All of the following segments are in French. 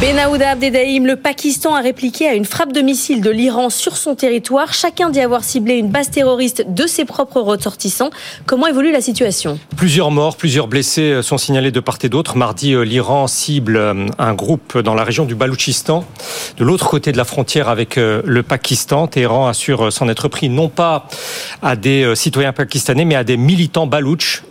Benaouda Abdedaïm, le Pakistan a répliqué à une frappe de missile de l'Iran sur son territoire, chacun dit avoir ciblé une base terroriste de ses propres ressortissants. Comment évolue la situation? Plusieurs morts, plusieurs blessés sont signalés de part et d'autre. Mardi, l'Iran cible un groupe dans la région du Baloutchistan, de l'autre côté de la frontière avec le Pakistan. Téhéran assure s'en être pris non pas à des citoyens pakistanais, mais à des militants balouches,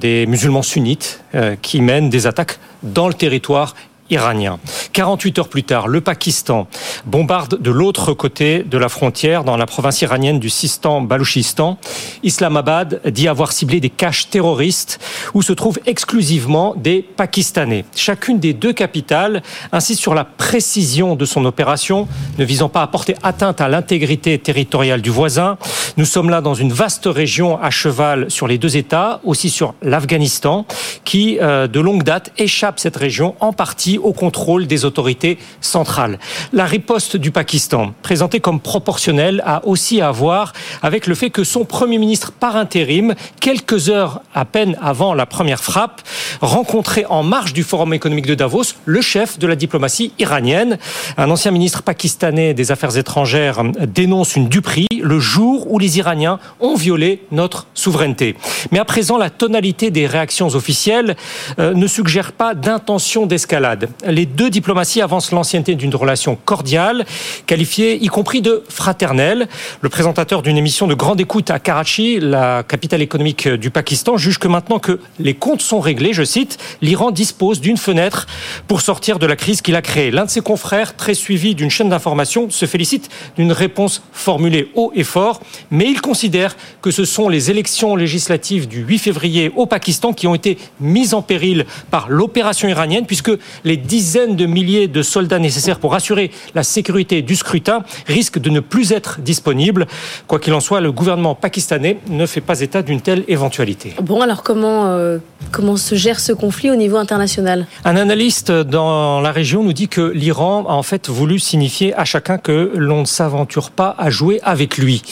des musulmans sunnites, qui mènent des attaques dans le territoire iranien. 48 heures plus tard, le Pakistan bombarde de l'autre côté de la frontière, dans la province iranienne du Sistan-Balouchistan. Islamabad dit avoir ciblé des caches terroristes où se trouvent exclusivement des Pakistanais. Chacune des deux capitales insiste sur la précision de son opération, ne visant pas à porter atteinte à l'intégrité territoriale du voisin. Nous sommes là dans une vaste région à cheval sur les deux États, aussi sur l'Afghanistan, qui de longue date échappe cette région en partie au contrôle des autorités centrales. La riposte du Pakistan, présentée comme proportionnelle, a aussi à voir avec le fait que son Premier ministre par intérim, quelques heures à peine avant la première frappe, rencontrait en marge du Forum économique de Davos le chef de la diplomatie iranienne. Un ancien ministre pakistanais des Affaires étrangères dénonce une duperie le jour où les Iraniens ont violé notre souveraineté. Mais à présent, la tonalité des réactions officielles ne suggère pas d'intention d'escalade les deux diplomaties avancent l'ancienneté d'une relation cordiale, qualifiée y compris de fraternelle. Le présentateur d'une émission de grande écoute à Karachi, la capitale économique du Pakistan, juge que maintenant que les comptes sont réglés, je cite, l'Iran dispose d'une fenêtre pour sortir de la crise qu'il a créée. L'un de ses confrères, très suivi d'une chaîne d'information, se félicite d'une réponse formulée haut et fort, mais il considère que ce sont les élections législatives du 8 février au Pakistan qui ont été mises en péril par l'opération iranienne, puisque les dizaines de milliers de soldats nécessaires pour assurer la sécurité du scrutin risquent de ne plus être disponibles. Quoi qu'il en soit, le gouvernement pakistanais ne fait pas état d'une telle éventualité. Bon, alors comment, euh, comment se gère ce conflit au niveau international? Un analyste dans la région nous dit que l'Iran a en fait voulu signifier à chacun que l'on ne s'aventure pas à jouer avec lui.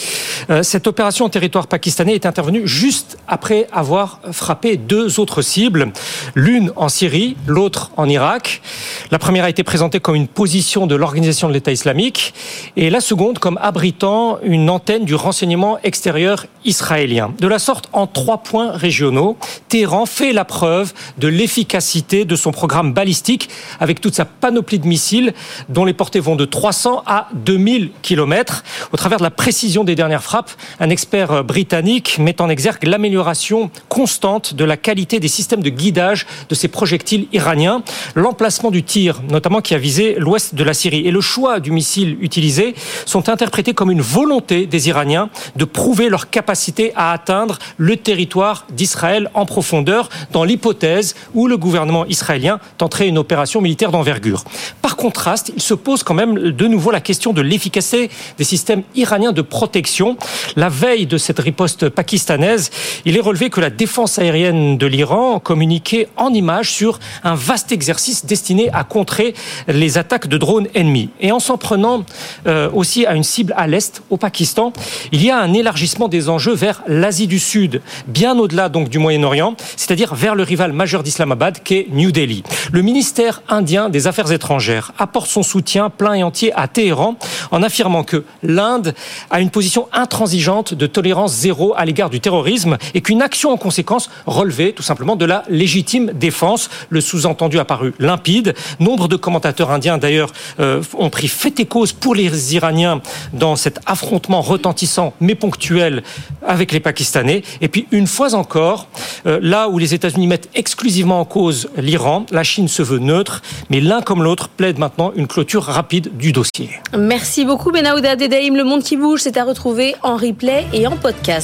Euh, cette opération en territoire pakistanais est intervenue juste après avoir frappé deux autres cibles, l'une en Syrie, l'autre en Irak. La première a été présentée comme une position de l'organisation de l'État islamique et la seconde comme abritant une antenne du renseignement extérieur israélien. De la sorte, en trois points régionaux, Téhéran fait la preuve de l'efficacité de son programme balistique avec toute sa panoplie de missiles dont les portées vont de 300 à 2000 km. Au travers de la précision des dernières un expert britannique met en exergue l'amélioration constante de la qualité des systèmes de guidage de ces projectiles iraniens. L'emplacement du tir, notamment qui a visé l'ouest de la Syrie, et le choix du missile utilisé sont interprétés comme une volonté des Iraniens de prouver leur capacité à atteindre le territoire d'Israël en profondeur, dans l'hypothèse où le gouvernement israélien tenterait une opération militaire d'envergure. Par contraste, il se pose quand même de nouveau la question de l'efficacité des systèmes iraniens de protection. La veille de cette riposte pakistanaise, il est relevé que la défense aérienne de l'Iran communiquait en images sur un vaste exercice destiné à contrer les attaques de drones ennemis. Et en s'en prenant euh, aussi à une cible à l'est, au Pakistan, il y a un élargissement des enjeux vers l'Asie du Sud, bien au-delà donc du Moyen-Orient, c'est-à-dire vers le rival majeur d'Islamabad qu'est New Delhi. Le ministère indien des Affaires étrangères apporte son soutien plein et entier à Téhéran en affirmant que l'Inde a une position intransigeante de tolérance zéro à l'égard du terrorisme et qu'une action en conséquence relevait tout simplement de la légitime défense. Le sous-entendu apparu limpide. Nombre de commentateurs indiens d'ailleurs euh, ont pris fait et cause pour les Iraniens dans cet affrontement retentissant mais ponctuel avec les Pakistanais. Et puis une fois encore, euh, là où les États-Unis mettent exclusivement en cause l'Iran, la Chine se veut neutre, mais l'un comme l'autre plaide maintenant une clôture rapide du dossier. Merci beaucoup Benaouda Dedaïm. Le monde qui bouge, c'est à retrouver en replay et en podcast.